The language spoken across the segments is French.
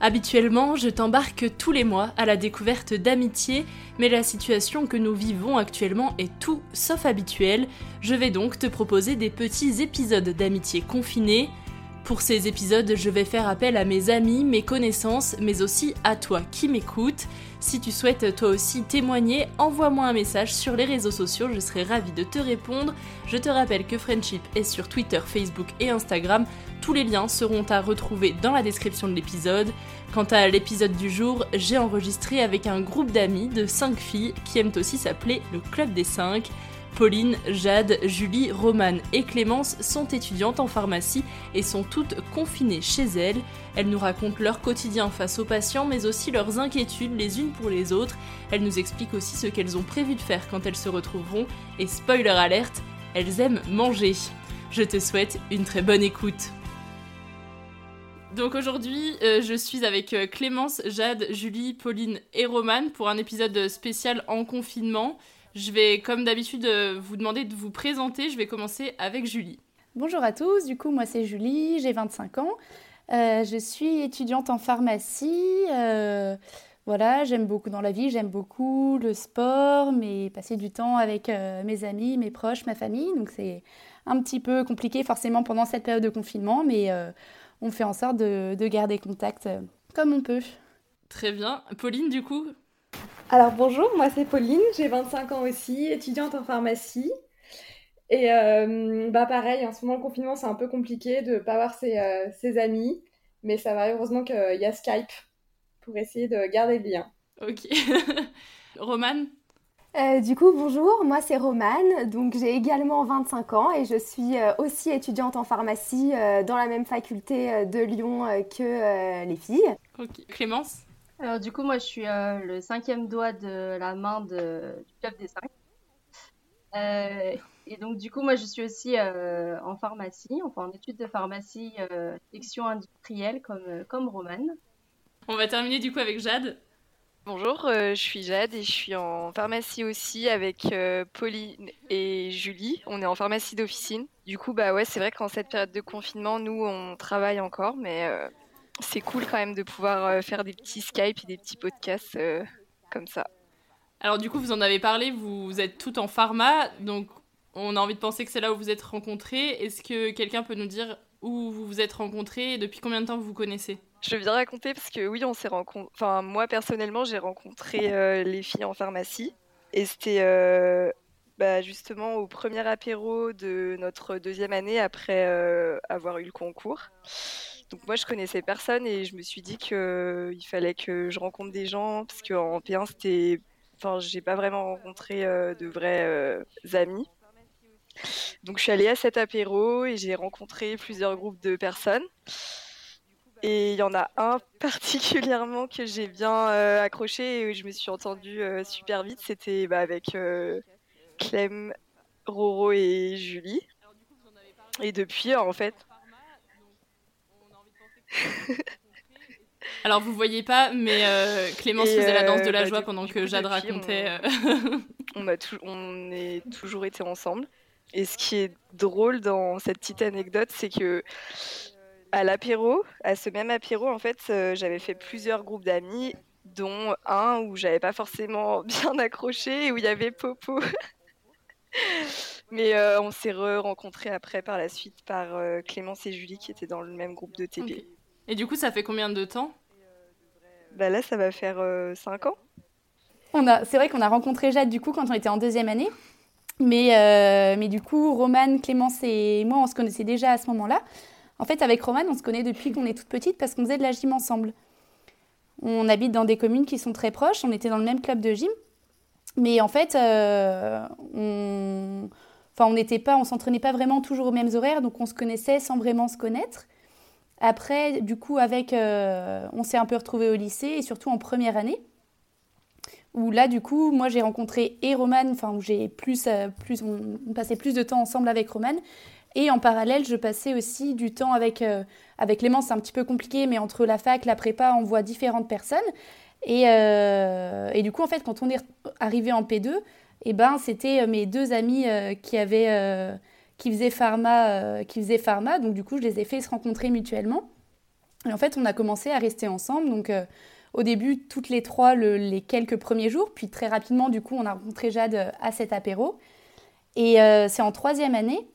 Habituellement, je t'embarque tous les mois à la découverte d'amitié, mais la situation que nous vivons actuellement est tout sauf habituelle. Je vais donc te proposer des petits épisodes d'amitié confinés. Pour ces épisodes, je vais faire appel à mes amis, mes connaissances, mais aussi à toi qui m'écoutes. Si tu souhaites toi aussi témoigner, envoie-moi un message sur les réseaux sociaux, je serai ravie de te répondre. Je te rappelle que Friendship est sur Twitter, Facebook et Instagram. Tous les liens seront à retrouver dans la description de l'épisode. Quant à l'épisode du jour, j'ai enregistré avec un groupe d'amis de 5 filles qui aiment aussi s'appeler le Club des 5. Pauline, Jade, Julie, Romane et Clémence sont étudiantes en pharmacie et sont toutes confinées chez elles. Elles nous racontent leur quotidien face aux patients mais aussi leurs inquiétudes les unes pour les autres. Elles nous expliquent aussi ce qu'elles ont prévu de faire quand elles se retrouveront et spoiler alerte, elles aiment manger. Je te souhaite une très bonne écoute. Donc aujourd'hui, euh, je suis avec euh, Clémence, Jade, Julie, Pauline et Romane pour un épisode spécial en confinement. Je vais, comme d'habitude, euh, vous demander de vous présenter. Je vais commencer avec Julie. Bonjour à tous, du coup moi c'est Julie, j'ai 25 ans. Euh, je suis étudiante en pharmacie. Euh, voilà, j'aime beaucoup dans la vie, j'aime beaucoup le sport, mais passer du temps avec mes amis, mes proches, ma famille. Donc c'est un petit peu compliqué forcément pendant cette période de confinement, mais on fait en sorte de, de garder contact comme on peut. Très bien. Pauline, du coup, alors bonjour, moi c'est Pauline, j'ai 25 ans aussi, étudiante en pharmacie. Et euh, bah pareil, en ce moment le confinement c'est un peu compliqué de ne pas voir ses, euh, ses, amis, mais ça va heureusement qu'il y a Skype pour essayer de garder le lien. Ok. Romane euh, du coup, bonjour, moi c'est Romane, donc j'ai également 25 ans et je suis aussi étudiante en pharmacie dans la même faculté de Lyon que les filles. Ok. Clémence? Alors du coup, moi, je suis euh, le cinquième doigt de la main de, du club des cinq. Euh, et donc du coup, moi, je suis aussi euh, en pharmacie, enfin en études de pharmacie, section industrielle comme, comme Romane. On va terminer du coup avec Jade. Bonjour, je suis Jade et je suis en pharmacie aussi avec Pauline et Julie. On est en pharmacie d'officine. Du coup, bah ouais, c'est vrai qu'en cette période de confinement, nous, on travaille encore, mais c'est cool quand même de pouvoir euh, faire des petits Skype et des petits podcasts euh, comme ça. Alors du coup, vous en avez parlé, vous êtes toutes en pharma, donc on a envie de penser que c'est là où vous êtes rencontrés. Est-ce que quelqu'un peut nous dire où vous vous êtes rencontrés et depuis combien de temps vous vous connaissez? Je vais bien raconter parce que oui, on s'est rencontrés. Enfin, moi personnellement, j'ai rencontré euh, les filles en pharmacie et c'était bah, justement au premier apéro de notre deuxième année après avoir eu le concours. Donc moi je connaissais personne et je me suis dit qu'il fallait que je rencontre des gens parce qu'en P1 c'était, enfin j'ai pas vraiment rencontré de vrais amis. Donc je suis allée à cet apéro et j'ai rencontré plusieurs groupes de personnes. Et il y en a un particulièrement que j'ai bien euh, accroché et où je me suis entendue euh, super vite. C'était bah, avec euh, Clem, Roro et Julie. Et depuis, en fait. Alors vous voyez pas, mais Clémence faisait la danse de la bah, joie pendant que Jade racontait. On, a on est toujours été ensemble. Et ce qui est drôle dans cette petite anecdote, c'est que à l'apéro, à ce même apéro, en fait, euh, j'avais fait plusieurs groupes d'amis, dont un où j'avais pas forcément bien accroché et où il y avait Popo. Mais euh, on s'est re-rencontrés après par la suite par euh, Clémence et Julie qui étaient dans le même groupe de TP. Et du coup, ça fait combien de temps? Bah là, ça va faire 5 ans. On a, c'est vrai qu'on a rencontré Jade du coup quand on était en deuxième année. Mais, mais du coup, Romane, Clémence et moi, on se connaissait déjà à ce moment-là. En fait, avec Romane, on se connaît depuis qu'on est toute petite parce qu'on faisait de la gym ensemble. On habite dans des communes qui sont très proches, on était dans le même club de gym. Mais en fait, euh, on... Enfin, on n'était pas, on s'entraînait pas vraiment toujours aux mêmes horaires, donc on se connaissait sans vraiment se connaître. Après, du coup, avec, euh, on s'est un peu retrouvés au lycée et surtout en première année, où là, du coup, moi j'ai rencontré et Romane, enfin où j'ai plus, euh, plus, on, passait plus de temps ensemble avec Romane, et en parallèle, je passais aussi du temps avec, euh, avec Clément, c'est un petit peu compliqué, mais entre la fac, la prépa, on voit différentes personnes. Et, et du coup, en fait, quand on est arrivé en P2, eh ben, c'était mes deux amis qui, avaient, qui, faisaient pharma, qui faisaient pharma. Donc, du coup, je les ai fait se rencontrer mutuellement. Et en fait, on a commencé à rester ensemble. Donc, au début, toutes les trois, les quelques premiers jours. Puis, très rapidement, du coup, on a rencontré Jade à cet apéro. Et c'est en troisième année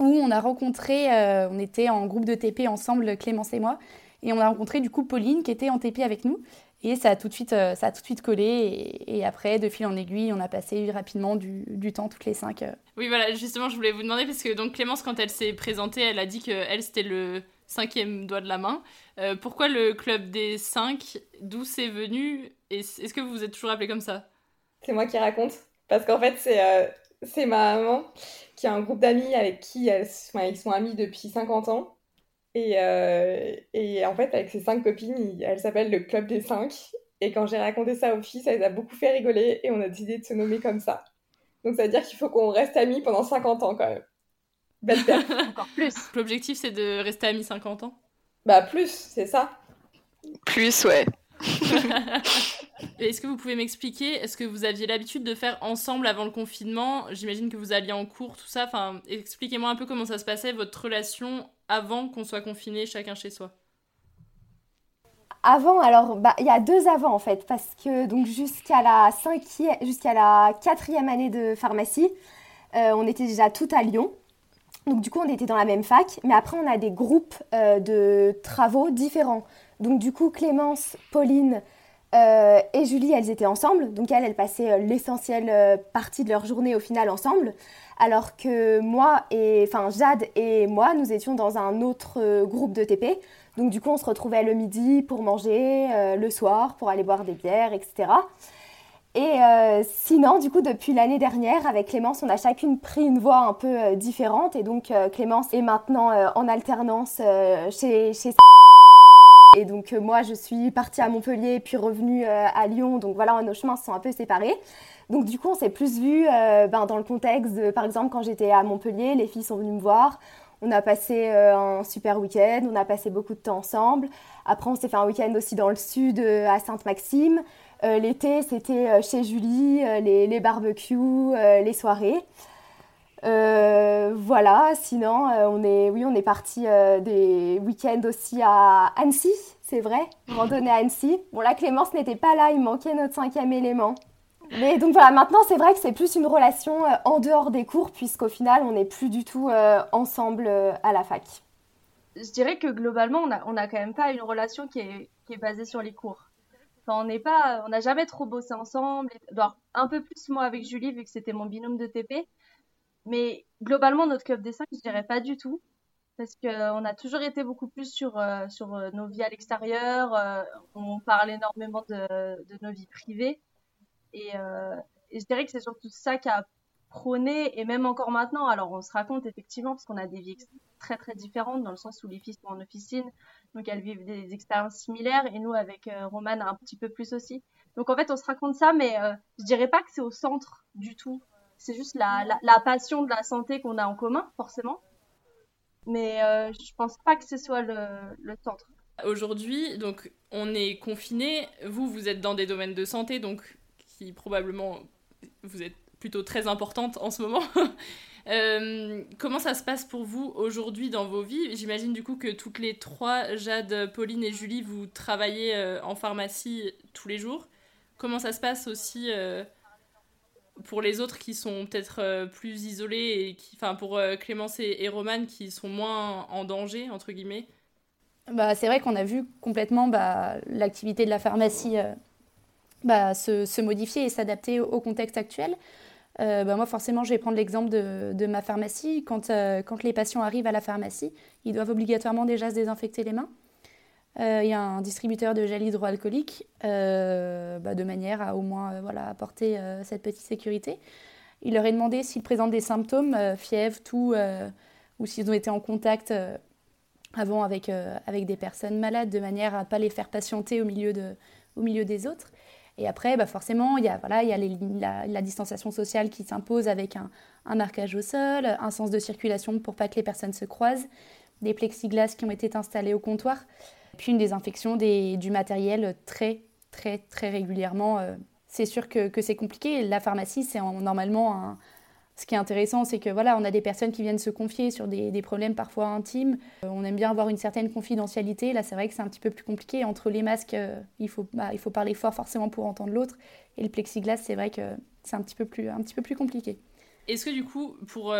où on a rencontré, euh, on était en groupe de TP ensemble, Clémence et moi, et on a rencontré du coup Pauline qui était en TP avec nous. Et ça a tout de suite, euh, ça a tout de suite collé. Et, après, de fil en aiguille, on a passé rapidement du, temps toutes les cinq. Euh. Oui, voilà, justement, je voulais vous demander, parce que donc Clémence, quand elle s'est présentée, elle a dit que elle c'était le cinquième doigt de la main. pourquoi le club des cinq D'où c'est venu Est-ce que vous vous êtes toujours appelé comme ça? C'est moi qui raconte. Parce qu'en fait, c'est c'est ma maman qui a un groupe d'amis avec qui ils sont amis depuis 50 ans. Et, euh, et en fait, avec ses cinq copines, elle s'appelle le Club des Cinq. Et quand j'ai raconté ça aux filles, ça les a beaucoup fait rigoler et on a décidé de se nommer comme ça. Donc ça veut dire qu'il faut qu'on reste amis pendant 50 ans quand même. Belle Encore plus. L'objectif, c'est de rester amis 50 ans? Bah plus, c'est ça. Plus, ouais. Est-ce que vous pouvez m'expliquer, est-ce que vous aviez l'habitude de faire ensemble avant le confinement? J'imagine que vous alliez en cours, tout ça. Enfin, expliquez-moi un peu comment ça se passait, votre relation avant qu'on soit confiné chacun chez soi. Avant, alors, bah, il y a deux avant en fait, parce que donc jusqu'à la cinquième, jusqu'à la quatrième année de pharmacie, euh, on était déjà toutes à Lyon. Donc du coup, on était dans la même fac, mais après, on a des groupes euh, de travaux différents. Donc du coup, Clémence, Pauline euh, et Julie, elles étaient ensemble. Donc elles, elles passaient euh, l'essentielle euh, partie de leur journée au final ensemble. Alors que moi et, enfin Jade et moi, nous étions dans un autre groupe de TP. Donc du coup, on se retrouvait le midi pour manger, le soir pour aller boire des bières, etc. Et sinon, du coup, depuis l'année dernière, avec Clémence, on a chacune pris une voie un peu différente. Et donc, Clémence est maintenant en alternance chez, chez et donc euh, moi, je suis partie à Montpellier, puis revenue euh, à Lyon. Donc voilà, nos chemins se sont un peu séparés. Donc du coup, on s'est plus vu euh, ben, dans le contexte de, par exemple, quand j'étais à Montpellier, les filles sont venues me voir. On a passé un super week-end, on a passé beaucoup de temps ensemble. Après, on s'est fait un week-end aussi dans le sud, à Sainte-Maxime. L'été, c'était chez Julie, les barbecues, les soirées. Euh, voilà, sinon, euh, on est, oui, on est parti euh, des week-ends aussi à Annecy, c'est vrai, randonnée à Annecy. Bon, là, Clémence n'était pas là, il manquait notre cinquième élément. Mais donc voilà, maintenant, c'est vrai que c'est plus une relation en dehors des cours, puisqu'au final, on n'est plus du tout ensemble à la fac. Je dirais que globalement, on n'a quand même pas une relation qui est, basée sur les cours. On n'est pas, on n'a jamais trop bossé ensemble. un peu plus moi avec Julie vu que c'était mon binôme de TP. Mais globalement, notre club des cinq, je dirais pas du tout. Parce qu'on a toujours été beaucoup plus sur, euh, sur euh, nos vies à l'extérieur. Euh, on parle énormément de, de, nos vies privées. Et, et je dirais que c'est surtout ça qui a prôné, et même encore maintenant. Alors, on se raconte effectivement, parce qu'on a des vies très très différentes, dans le sens où les filles sont en officine, donc elles vivent des expériences similaires, et nous, avec Romane, un petit peu plus aussi. Donc, en fait, on se raconte ça, mais je dirais pas que c'est au centre du tout c'est juste la, la, passion de la santé qu'on a en commun, forcément. Mais euh, je pense pas que ce soit le, le centre. Aujourd'hui, donc, on est confiné. Vous, vous êtes dans des domaines de santé, donc qui probablement vous êtes plutôt très importante en ce moment. Euh, comment ça se passe pour vous aujourd'hui dans vos vies? J'imagine du coup que toutes les trois, Jade, Pauline et Julie, vous travaillez euh, en pharmacie tous les jours. Comment ça se passe aussi euh, pour les autres qui sont peut-être euh, plus isolés et qui, enfin pour euh, Clémence et, et, Romane qui sont moins en danger entre guillemets. Bah, c'est vrai qu'on a vu complètement bah, l'activité de la pharmacie euh, bah, se, modifier et s'adapter au, contexte actuel. bah, moi, forcément, je vais prendre l'exemple de, de, ma pharmacie. Quand, quand les patients arrivent à la pharmacie, ils doivent obligatoirement déjà se désinfecter les mains. Euh, il y a un distributeur de gel hydroalcoolique euh, bah, de manière à au moins euh, voilà, apporter cette petite sécurité. Il leur est demandé s'ils présentent des symptômes, fièvre, tout, ou s'ils ont été en contact avant avec, avec des personnes malades, de manière à ne pas les faire patienter au milieu, de, au milieu des autres. Et après, bah forcément, il y a, voilà, il y a la, distanciation sociale qui s'impose avec un, un, marquage au sol, un sens de circulation pour pas que les personnes se croisent, des plexiglas qui ont été installés au comptoir puis une désinfection du matériel très, très, très régulièrement. Euh. C'est sûr que, c'est compliqué. La pharmacie, c'est normalement un... Ce qui est intéressant, c'est que voilà, on a des personnes qui viennent se confier sur des, des problèmes parfois intimes. Euh, on aime bien avoir une certaine confidentialité. Là, c'est vrai que c'est un petit peu plus compliqué. Entre les masques, euh, il, faut, bah, il faut parler fort forcément pour entendre l'autre. Et le plexiglas, c'est vrai que c'est un petit peu plus, un petit peu plus compliqué. Est-ce que du coup, pour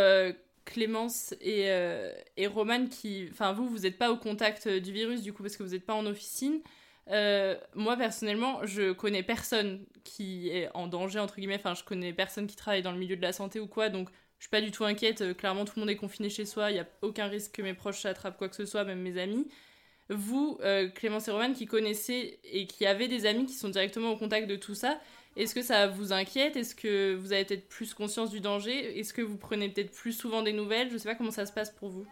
Clémence et, euh, et Romane qui... Enfin, vous, vous n'êtes pas au contact euh, du virus, du coup, parce que vous n'êtes pas en officine. Euh, moi, personnellement, je connais personne qui est en danger, entre guillemets. Enfin, je connais personne qui travaille dans le milieu de la santé ou quoi, donc je suis pas du tout inquiète. Clairement, tout le monde est confiné chez soi. Il n'y a aucun risque que mes proches attrapent quoi que ce soit, même mes amis. Vous, Clémence et Romane, qui connaissez et qui avez des amis qui sont directement au contact de tout ça, est-ce que ça vous inquiète? Est-ce que vous avez peut-être plus conscience du danger? Est-ce que vous prenez peut-être plus souvent des nouvelles? Je ne sais pas comment ça se passe pour vous.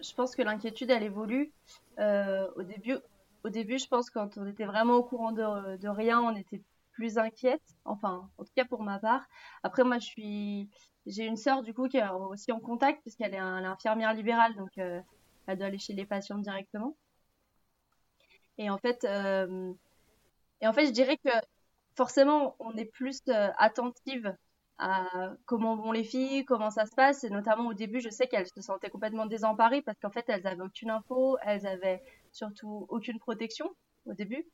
Je pense que l'inquiétude, elle évolue. Euh, au, début, au début, je pense quand on était vraiment au courant de, rien, on était plus inquiète. Enfin, en tout cas pour ma part. Après, moi, je suis, j'ai une sœur du coup qui est aussi en contact puisqu'elle est, infirmière libérale, donc euh, elle doit aller chez les patients directement. Et en fait, euh, et en fait, je dirais que forcément, on est plus euh, attentive à comment vont les filles, comment ça se passe. Et notamment au début, je sais qu'elles se sentaient complètement désemparées parce qu'en fait, elles avaient aucune info, elles avaient surtout aucune protection au début.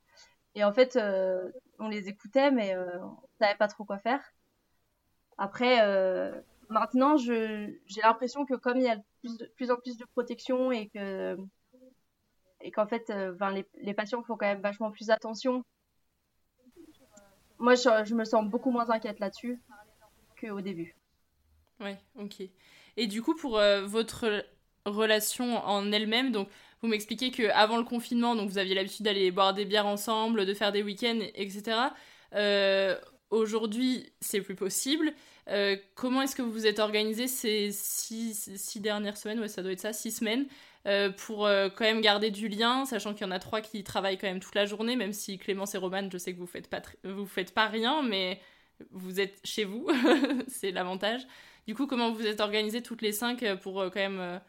Et en fait, euh, on les écoutait, mais euh, on savait pas trop quoi faire. Après, maintenant, j'ai l'impression que comme il y a de, plus en plus de protection et que qu'en fait, les, les patients font quand même vachement plus attention moi, je, me sens beaucoup moins inquiète là-dessus qu'au début. Ouais, ok. Et du coup, pour euh, votre relation en elle-même, donc vous m'expliquez que avant le confinement, donc vous aviez l'habitude d'aller boire des bières ensemble, de faire des week-ends, etc. Euh, aujourd'hui, c'est plus possible. Euh, comment est-ce que vous vous êtes organisé ces six, six, dernières semaines? Ouais, ça doit être ça, six semaines. Euh, pour euh, quand même garder du lien, sachant qu'il y en a trois qui travaillent quand même toute la journée, même si Clémence et Romane, je sais que vous faites pas vous faites pas rien, mais vous êtes chez vous, c'est l'avantage. Du coup, comment vous êtes organisés toutes les cinq euh, pour quand même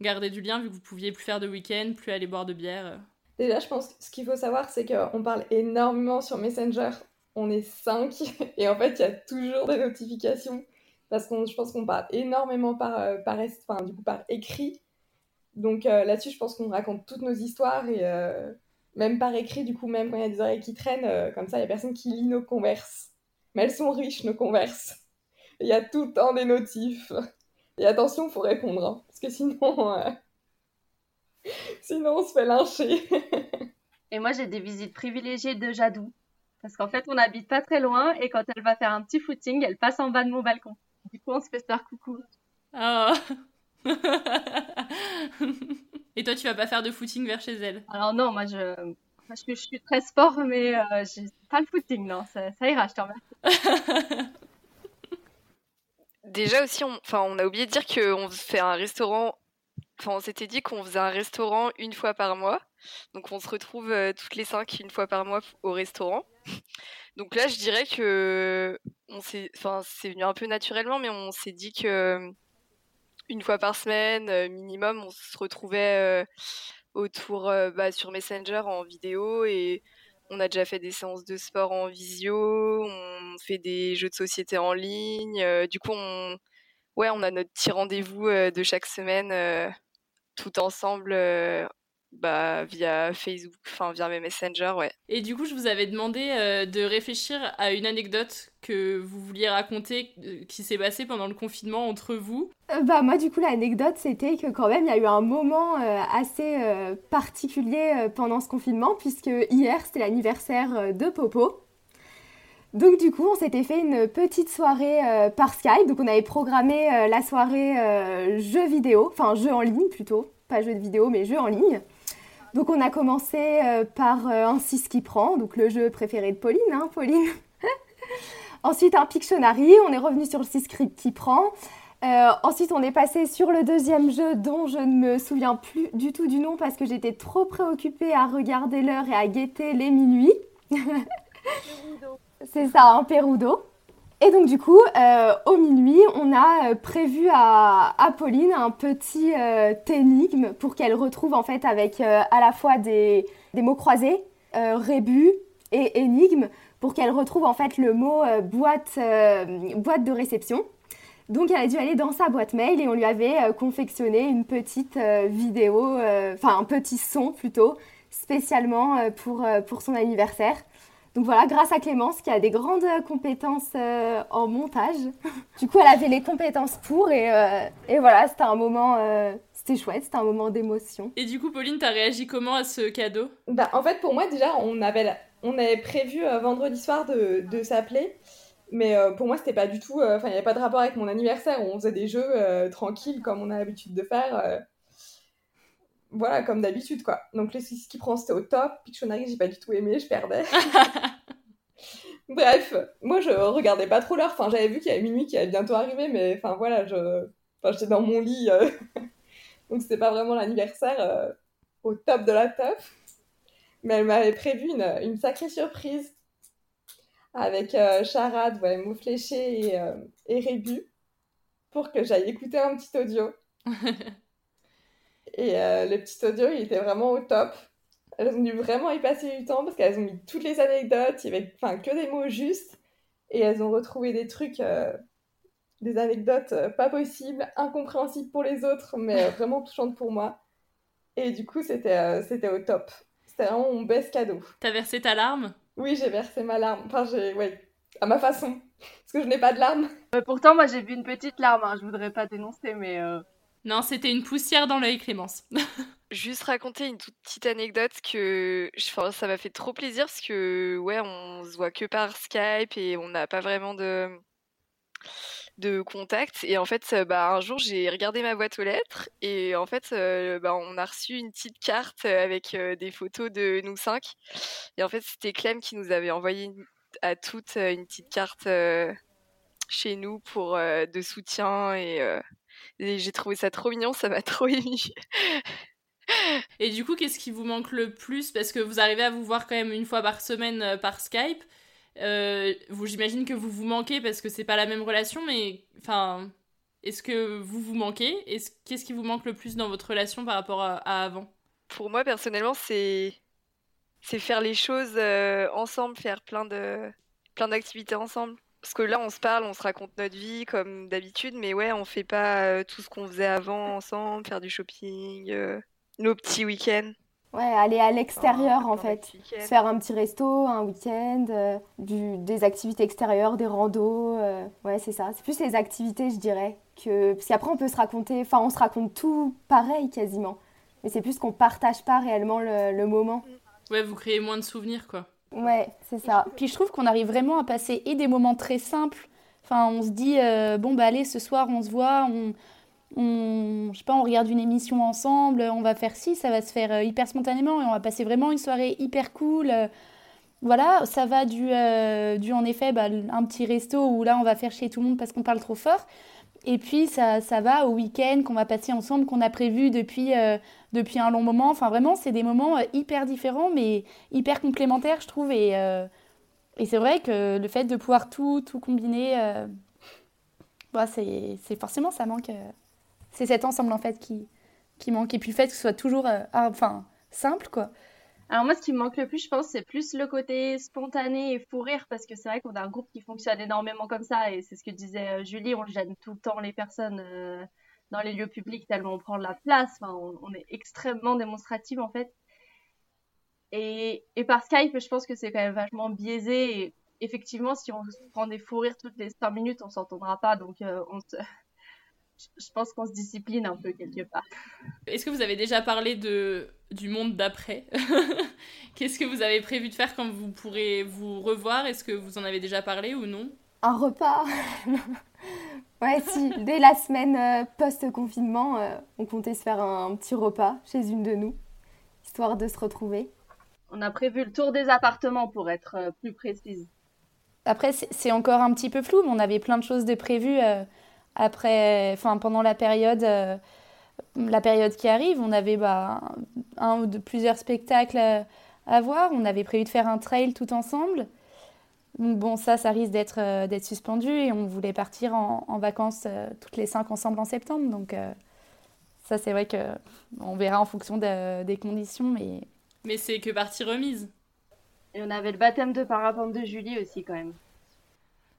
garder du lien, vu que vous pouviez plus faire de week-end, plus aller boire de bière Déjà, je pense que ce qu'il faut savoir, c'est qu'on parle énormément sur Messenger. On est cinq, et en fait, il y a toujours des notifications, parce que je pense qu'on parle énormément par, par, enfin, du coup, par écrit. Donc euh, là-dessus, je pense qu'on raconte toutes nos histoires et euh, même par écrit, du coup, même quand il y a des oreilles qui traînent, euh, comme ça, il y a personne qui lit nos converses. Mais elles sont riches, nos converses. Il y a tout le temps des notifs. Et attention, faut répondre, hein, parce que sinon, sinon on se fait lyncher. et moi, j'ai des visites privilégiées de Jadou. Parce qu'en fait, on n'habite pas très loin et quand elle va faire un petit footing, elle passe en bas de mon balcon. Du coup, on se fait faire coucou. Oh. et toi, tu vas pas faire de footing vers chez elle? Alors non, moi je, je, suis très sport, mais euh, j'ai pas le footing, non, ça, ira, je te remercie. Déjà aussi, on, on a oublié de dire qu'on fait un restaurant, enfin on s'était dit qu'on faisait un restaurant une fois par mois. Donc on se retrouve euh, toutes les cinq une fois par mois au restaurant. Donc là, je dirais que on s'est, enfin c'est venu un peu naturellement, mais on s'est dit que une fois par semaine euh, minimum, on se retrouvait autour bah, sur Messenger en vidéo et on a déjà fait des séances de sport en visio, on fait des jeux de société en ligne. Euh, du coup, on, ouais, on a notre petit rendez-vous euh, de chaque semaine euh, tout ensemble bah, via Facebook, enfin via mes messengers, ouais. Et du coup, je vous avais demandé euh, de réfléchir à une anecdote que vous vouliez raconter euh, qui s'est passée pendant le confinement entre vous. Euh, bah moi, du coup, l'anecdote, c'était que quand même, il y a eu un moment assez particulier pendant ce confinement, puisque hier, c'était l'anniversaire de Popo. Donc du coup, on s'était fait une petite soirée par Skype. Donc on avait programmé la soirée jeux vidéo, enfin jeux en ligne plutôt, pas jeux de vidéo, mais jeux en ligne. Donc on a commencé euh, par euh, un 6 qui prend, donc le jeu préféré de Pauline, hein, Pauline. ensuite un Pictionary, on est revenu sur le 6 qui prend. Euh, ensuite on est passé sur le deuxième jeu dont je ne me souviens plus du tout du nom parce que j'étais trop préoccupée à regarder l'heure et à guetter les minuits. C'est ça, un Perudo. Et donc du coup, euh, au minuit, on a euh, prévu à, Pauline un petit euh, énigme pour qu'elle retrouve en fait avec à la fois des, mots croisés, rébus et énigme, pour qu'elle retrouve en fait le mot boîte, boîte de réception. Donc elle a dû aller dans sa boîte mail et on lui avait confectionné une petite vidéo, enfin un petit son plutôt, spécialement pour, pour son anniversaire. Donc voilà, grâce à Clémence qui a des grandes compétences euh, en montage. du coup, elle avait les compétences pour et, euh, et voilà, c'était un moment, euh, c'était chouette, c'était un moment d'émotion. Et du coup, Pauline, t'as réagi comment à ce cadeau? Bah, En fait, pour moi, déjà, on avait, on avait prévu vendredi soir de, de s'appeler. Mais pour moi, c'était pas du tout. Enfin, il n'y avait pas de rapport avec mon anniversaire où on faisait des jeux tranquilles comme on a l'habitude de faire voilà, comme d'habitude, quoi. Donc, les ce qui prend, c'était au top. Pictionary, j'ai pas du tout aimé, je perdais. Bref, moi, je regardais pas trop l'heure. Enfin, j'avais vu qu'il y avait minuit qui allait bientôt arriver, mais enfin, voilà, je... Enfin, j'étais dans mon lit. Euh. Donc, c'était pas vraiment l'anniversaire euh, au top de la top. Mais elle m'avait prévu une, une, sacrée surprise avec euh, Charade, ouais, Mot Fléché et, et Rébu pour que j'aille écouter un petit audio. Et euh, le petit audio, il était vraiment au top. Elles ont dû vraiment y passer du temps parce qu'elles ont mis toutes les anecdotes, il y avait enfin, que des mots justes. Et elles ont retrouvé des trucs, euh, des anecdotes euh, pas possibles, incompréhensibles pour les autres, mais vraiment touchantes pour moi. Et du coup, c'était c'était au top. C'était vraiment mon best cadeau. T'as versé ta larme? Oui, j'ai versé ma larme. Enfin, j'ai. Ouais, à ma façon. Parce que je n'ai pas de larmes. pourtant, moi, j'ai vu une petite larme. Hein. Je voudrais pas dénoncer, mais. Non, c'était une poussière dans l'œil, Clémence. Juste raconter une toute petite anecdote que ça m'a fait trop plaisir parce que ouais, on se voit que par Skype et on n'a pas vraiment de contact et en fait bah, un jour j'ai regardé ma boîte aux lettres et en fait euh, bah, on a reçu une petite carte avec euh, des photos de nous cinq et en fait c'était Clem qui nous avait envoyé à toutes euh, une petite carte chez nous pour de soutien et j'ai trouvé ça trop mignon, ça m'a trop ému. Et du coup, qu'est-ce qui vous manque le plus? Parce que vous arrivez à vous voir quand même une fois par semaine euh, par Skype. Euh, vous, j'imagine que vous vous manquez parce que c'est pas la même relation, mais enfin, est-ce que vous vous manquez? Qu'est-ce qui vous manque le plus dans votre relation par rapport à, avant? Pour moi, personnellement, c'est c'est faire les choses euh, ensemble, faire plein de plein d'activités ensemble. Parce que là, on se parle, on se raconte notre vie comme d'habitude, mais ouais, on fait pas euh, tout ce qu'on faisait avant ensemble, faire du shopping, euh, nos petits week-ends. Ouais, aller à l'extérieur en fait. Faire un petit resto, un week-end, euh, des activités extérieures, des randos. ouais, c'est ça. C'est plus les activités, je dirais. Que... Parce qu'après, on peut se raconter, enfin, on se raconte tout pareil quasiment. Mais c'est plus qu'on partage pas réellement le, le moment. Ouais, vous créez moins de souvenirs quoi. Ouais, c'est ça. Puis je trouve qu'on arrive vraiment à passer et des moments très simples. Enfin, on se dit, euh, bon, bah allez, ce soir, on se voit, on, on, je sais pas, on regarde une émission ensemble, on va faire ci, ça va se faire euh, hyper spontanément et on va passer vraiment une soirée hyper cool. euh, voilà, ça va du, euh, du en effet, bah, un petit resto où là, on va faire chez tout le monde parce qu'on parle trop fort. Et puis, ça, ça va au week-end qu'on va passer ensemble, qu'on a prévu depuis, euh, depuis un long moment. Enfin, vraiment, c'est des moments euh, hyper différents, mais hyper complémentaires, je trouve. Et, euh, et c'est vrai que le fait de pouvoir tout, tout combiner, euh, bah, c'est forcément, ça manque. euh, c'est cet ensemble, en fait, qui, qui manque. Et puis le fait que ce soit toujours ah, enfin, simple, quoi. Alors moi, ce qui me manque le plus, je pense, c'est plus le côté spontané et fou rire, parce que c'est vrai qu'on a un groupe qui fonctionne énormément comme ça, et c'est ce que disait Julie, on gêne tout le temps les personnes dans les lieux publics tellement on prend de la place, enfin, on, on est extrêmement démonstratif en fait. Et, et par Skype, je pense que c'est quand même vachement biaisé, et effectivement, si on se prend des fous rires toutes les 5 minutes, on s'entendra pas, donc euh, on se... je pense qu'on se discipline un peu quelque part. Est-ce que vous avez déjà parlé de, du monde d'après? Qu'est-ce que vous avez prévu de faire quand vous pourrez vous revoir? Est-ce que vous en avez déjà parlé ou non? Un repas? Ouais, si, dès la semaine euh, post-confinement, euh, on comptait se faire un, un petit repas chez une de nous, histoire de se retrouver. On a prévu le tour des appartements pour être euh, plus précise. Après, c'est encore un petit peu flou, mais on avait plein de choses de prévues euh, après, enfin, pendant la période, euh, la période qui arrive. On avait bah, un ou deux- plusieurs spectacles à voir. On avait prévu de faire un trail tout ensemble. Donc Bon, ça, ça risque d'être euh, d'être suspendu et on voulait partir en, en vacances euh, toutes les cinq ensemble en septembre. Donc euh, ça, c'est vrai que on verra en fonction de- des conditions, mais Mais c'est que partie remise. Et on avait le baptême de parapente de Julie aussi quand même.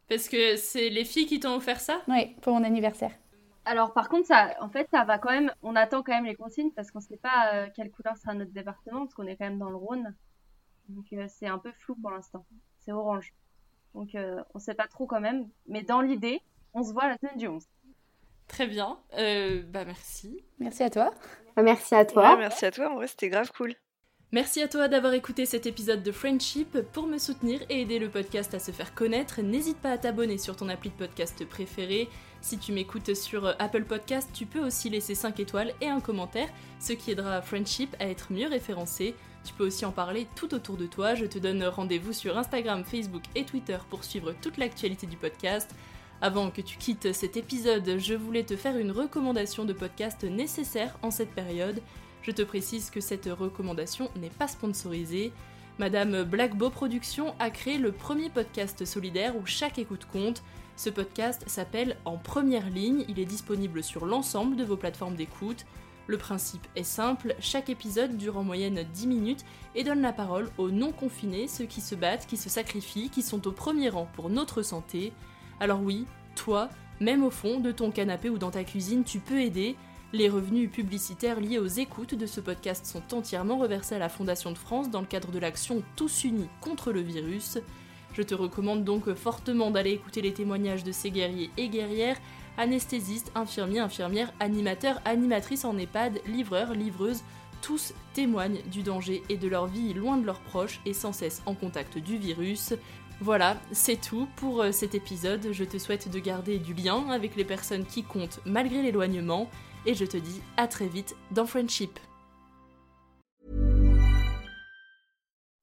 Parce que c'est les filles qui t'ont offert ça? Oui, pour mon anniversaire. Alors par contre, ça, en fait, ça va quand même. On attend quand même les consignes parce qu'on sait pas euh, quelle couleur sera notre département parce qu'on est quand même dans le Rhône. Donc euh, c'est un peu flou pour l'instant. C'est orange. Donc euh, on sait pas trop quand même. Mais dans l'idée, on se voit la semaine du 11. Très bien. Euh, bah merci. Merci à toi. Merci à toi. Ouais, merci à toi, en vrai, c'était grave cool. Merci à toi d'avoir écouté cet épisode de Friendship. Pour me soutenir et aider le podcast à se faire connaître, n'hésite pas à t'abonner sur ton appli de podcast préféré. Si tu m'écoutes sur euh, Apple Podcast, tu peux aussi laisser 5 étoiles et un commentaire, ce qui aidera Friendship à être mieux référencé. Tu peux aussi en parler tout autour de toi. Je te donne rendez-vous sur Instagram, Facebook et Twitter pour suivre toute l'actualité du podcast. Avant que tu quittes cet épisode, je voulais te faire une recommandation de podcast nécessaire en cette période. Je te précise que cette recommandation n'est pas sponsorisée. Madame Blackbow Productions a créé le premier podcast solidaire où chaque écoute compte. Ce podcast s'appelle En première ligne, il est disponible sur l'ensemble de vos plateformes d'écoute. Le principe est simple, chaque épisode dure en moyenne 10 minutes et donne la parole aux non-confinés, ceux qui se battent, qui se sacrifient, qui sont au premier rang pour notre santé. Alors oui, toi, même au fond de ton canapé ou dans ta cuisine, tu peux aider. Les revenus publicitaires liés aux écoutes de ce podcast sont entièrement reversés à la Fondation de France dans le cadre de l'action Tous unis contre le virus. Je te recommande donc fortement d'aller écouter les témoignages de ces guerriers et guerrières, anesthésistes, infirmiers, infirmières, animateurs, animatrices en EHPAD, livreurs, livreuses, tous témoignent du danger et de leur vie loin de leurs proches et sans cesse en contact du virus. Voilà, c'est tout pour euh, cet épisode. Je te souhaite de garder du lien avec les personnes qui comptent malgré l'éloignement et je te dis à très vite dans Friendship.